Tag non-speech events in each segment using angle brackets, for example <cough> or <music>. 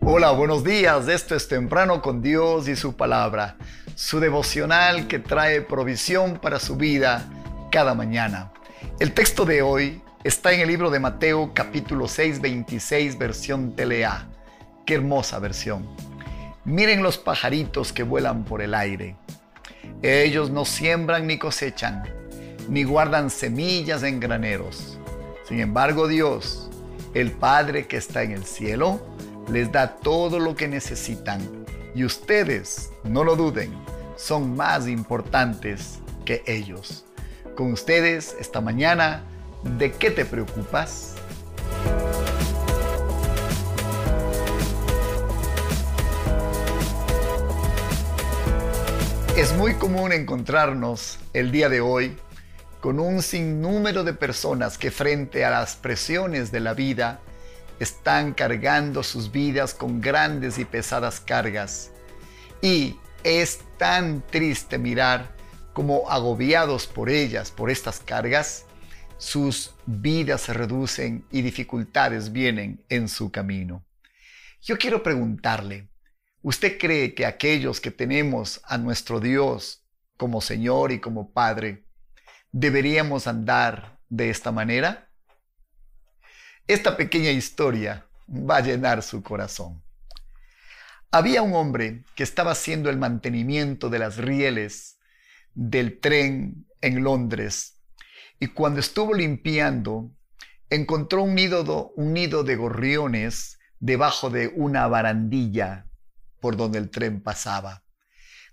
Hola, buenos días. Esto es Temprano con Dios y su palabra, su devocional que trae provisión para su vida cada mañana. El texto de hoy está en el libro de Mateo capítulo 6, 26, versión TLA. Qué hermosa versión. Miren los pajaritos que vuelan por el aire. Ellos no siembran ni cosechan, ni guardan semillas en graneros sin embargo, Dios, el Padre que está en el cielo, les da todo lo que necesitan. Y ustedes, no lo duden, son más importantes que ellos. Con ustedes esta mañana, ¿de qué te preocupas? Es muy común encontrarnos el día de hoy con un sinnúmero de personas que frente a las presiones de la vida están cargando sus vidas con grandes y pesadas cargas. Y es tan triste mirar cómo agobiados por ellas, por estas cargas, sus vidas se reducen y dificultades vienen en su camino. Yo quiero preguntarle, ¿usted cree que aquellos que tenemos a nuestro Dios como Señor y como Padre, deberíamos andar de esta manera? Esta pequeña historia va a llenar su corazón. Había un hombre que estaba haciendo el mantenimiento de las rieles del tren en Londres y cuando estuvo limpiando encontró un nido, un nido de gorriones debajo de una barandilla por donde el tren pasaba.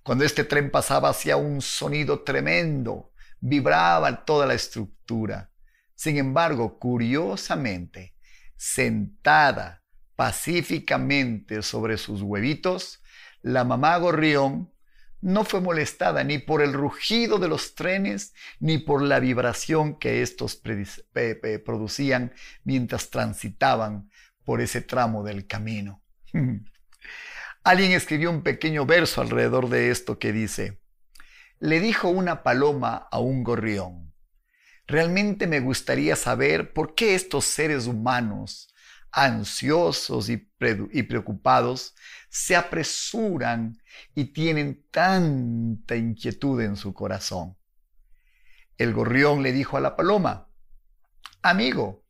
Cuando este tren pasaba hacía un sonido tremendo, vibraba toda la estructura. Sin embargo, curiosamente, sentada pacíficamente sobre sus huevitos, la mamá gorrión no fue molestada ni por el rugido de los trenes ni por la vibración que estos producían mientras transitaban por ese tramo del camino. <laughs> Alguien escribió un pequeño verso alrededor de esto que dice, le dijo una paloma a un gorrión, Realmente me gustaría saber por qué estos seres humanos, ansiosos y, preocupados, se apresuran y tienen tanta inquietud en su corazón. El gorrión le dijo a la paloma, Amigo,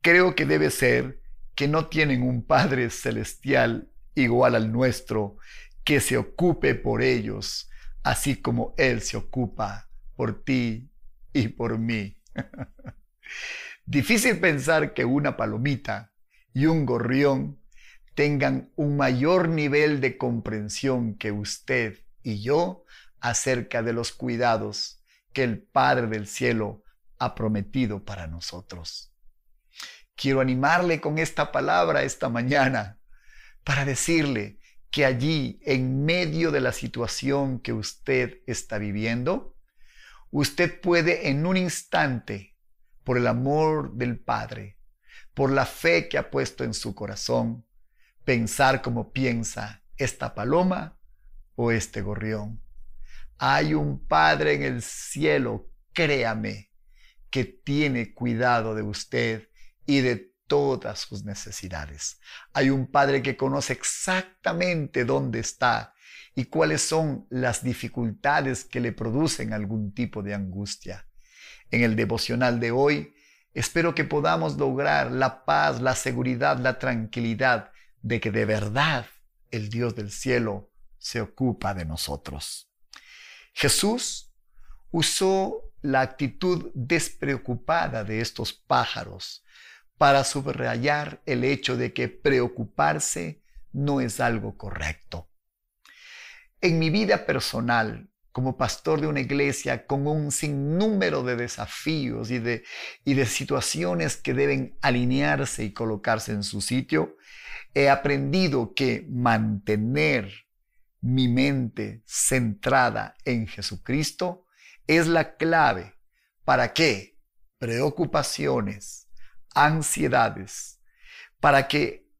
creo que debe ser que no tienen un Padre celestial igual al nuestro que se ocupe por ellos, así como Él se ocupa por ti y por mí. Difícil pensar que una palomita y un gorrión tengan un mayor nivel de comprensión que usted y yo acerca de los cuidados que el Padre del Cielo ha prometido para nosotros. Quiero animarle con esta palabra esta mañana para decirle que allí, en medio de la situación que usted está viviendo, usted puede en un instante, por el amor del Padre, por la fe que ha puesto en su corazón, pensar como piensa esta paloma o este gorrión. Hay un Padre en el cielo, créame, que tiene cuidado de usted y de todas sus necesidades. Hay un Padre que conoce exactamente dónde está y cuáles son las dificultades que le producen algún tipo de angustia. En el devocional de hoy, espero que podamos lograr la paz, la seguridad, la tranquilidad de que de verdad el Dios del cielo se ocupa de nosotros. Jesús usó la actitud despreocupada de estos pájaros para subrayar el hecho de que preocuparse no es algo correcto. En mi vida personal, como pastor de una iglesia con un sinnúmero de desafíos y de, y de situaciones que deben alinearse y colocarse en su sitio, he aprendido que mantener mi mente centrada en Jesucristo es la clave para que preocupaciones, ansiedades, para que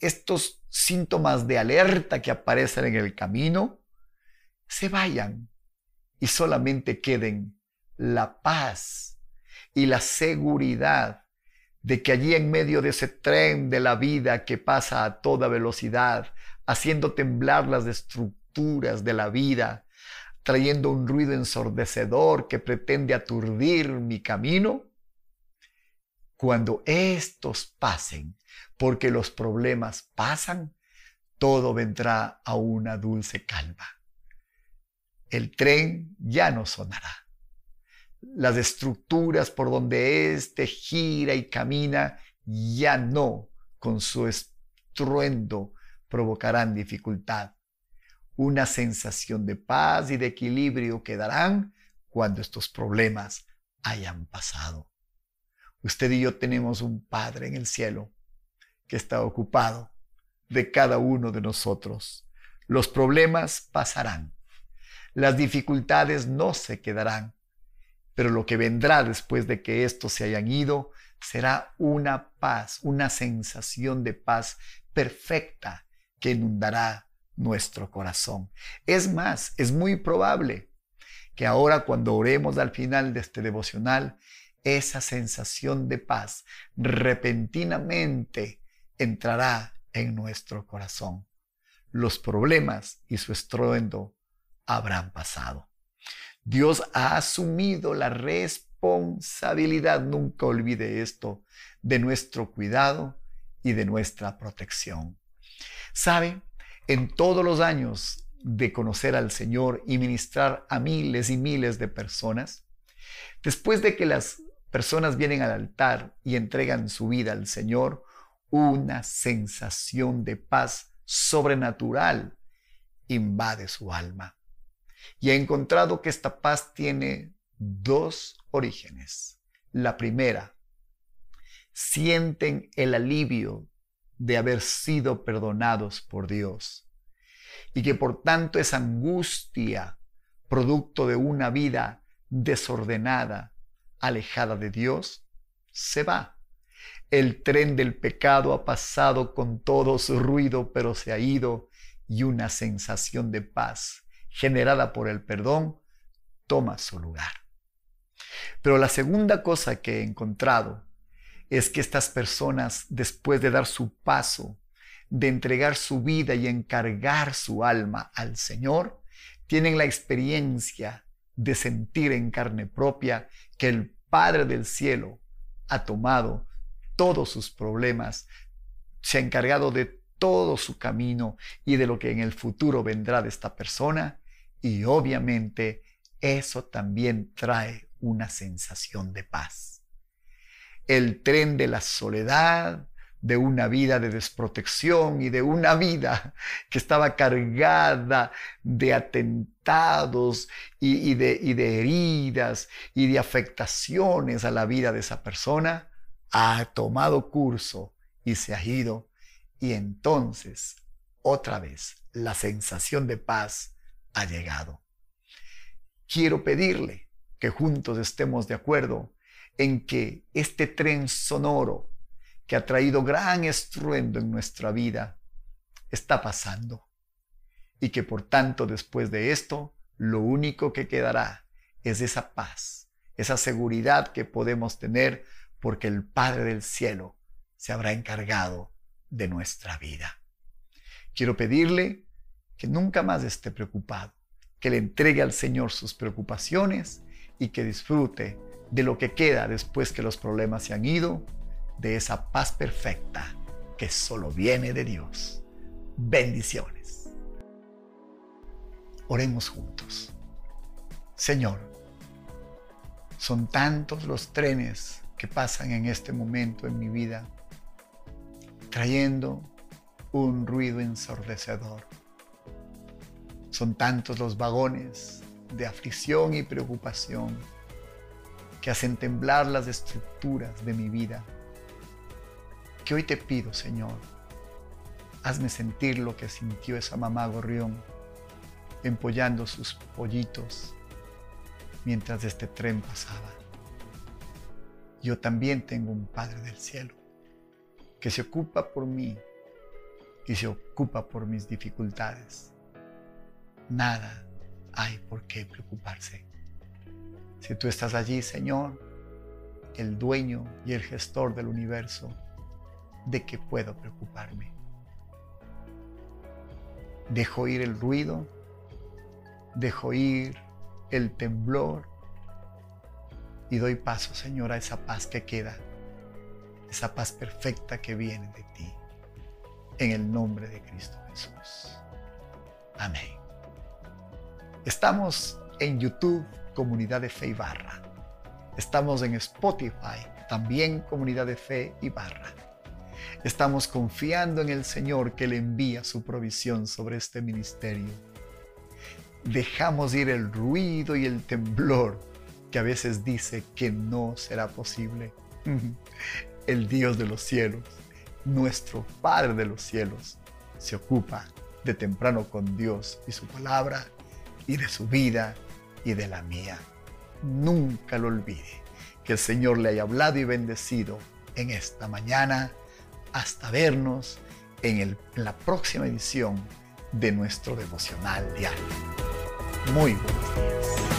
estos síntomas de alerta que aparecen en el camino se vayan y solamente queden la paz y la seguridad de que allí en medio de ese tren de la vida que pasa a toda velocidad, haciendo temblar las estructuras de la vida, trayendo un ruido ensordecedor que pretende aturdir mi camino, cuando estos pasen, porque los problemas pasan, todo vendrá a una dulce calma. El tren ya no sonará. Las estructuras por donde éste gira y camina ya no, con su estruendo, provocarán dificultad. Una sensación de paz y de equilibrio quedarán cuando estos problemas hayan pasado. Usted y yo tenemos un Padre en el cielo que está ocupado de cada uno de nosotros. Los problemas pasarán. Las dificultades no se quedarán. Pero lo que vendrá después de que estos se hayan ido será una paz, una sensación de paz perfecta que inundará nuestro corazón. Es más, es muy probable que ahora cuando oremos al final de este devocional, esa sensación de paz repentinamente entrará en nuestro corazón. Los problemas y su estruendo habrán pasado. Dios ha asumido la responsabilidad, nunca olvide esto, de nuestro cuidado y de nuestra protección. ¿Sabe? En todos los años de conocer al Señor y ministrar a miles y miles de personas, después de que las personas vienen al altar y entregan su vida al Señor, una sensación de paz sobrenatural invade su alma. Y he encontrado que esta paz tiene dos orígenes. La primera, sienten el alivio de haber sido perdonados por Dios y que por tanto esa angustia, producto de una vida desordenada, alejada de Dios, se va. El tren del pecado ha pasado con todo su ruido, pero se ha ido y una sensación de paz generada por el perdón toma su lugar. Pero la segunda cosa que he encontrado es que estas personas, después de dar su paso, de entregar su vida y encargar su alma al Señor, tienen la experiencia de sentir en carne propia que el Padre del cielo ha tomado todos sus problemas, se ha encargado de todo su camino y de lo que en el futuro vendrá de esta persona y obviamente eso también trae una sensación de paz. El tren de la soledad, de una vida de desprotección y de una vida que estaba cargada de atentados y, de, heridas y de afectaciones a la vida de esa persona, ha tomado curso y se ha ido. Y entonces, otra vez, la sensación de paz ha llegado. Quiero pedirle que juntos estemos de acuerdo en que este tren sonoro que ha traído gran estruendo en nuestra vida está pasando y que por tanto después de esto lo único que quedará es esa paz, esa seguridad que podemos tener porque el Padre del cielo se habrá encargado de nuestra vida. Quiero pedirle que nunca más esté preocupado, que le entregue al Señor sus preocupaciones y que disfrute de lo que queda después que los problemas se han ido, de esa paz perfecta que solo viene de Dios. Bendiciones. Oremos juntos. Señor, son tantos los trenes que pasan en este momento en mi vida, trayendo un ruido ensordecedor. Son tantos los vagones de aflicción y preocupación que hacen temblar las estructuras de mi vida. Que hoy te pido, Señor, hazme sentir lo que sintió esa mamá gorrión empollando sus pollitos mientras este tren pasaba. Yo también tengo un Padre del cielo que se ocupa por mí y se ocupa por mis dificultades. Nada hay por qué preocuparse. Si tú estás allí, Señor, el dueño y el gestor del universo, ¿de qué puedo preocuparme? Dejo ir el ruido, dejo ir el temblor y doy paso, Señor, a esa paz que queda, esa paz perfecta que viene de ti, en el nombre de Cristo Jesús. Amén. Estamos en YouTube, Comunidad de Fe y Barra. Estamos en Spotify, también Comunidad de Fe y Barra. Estamos confiando en el Señor que le envía su provisión sobre este ministerio. Dejamos ir el ruido y el temblor que a veces dice que no será posible. <laughs> El Dios de los cielos, nuestro Padre de los cielos, se ocupa de temprano con Dios y su palabra y de su vida y de la mía. Nunca lo olvide. Que el Señor le haya hablado y bendecido en esta mañana. Hasta vernos en, la próxima edición de nuestro devocional diario. Muy buenos días.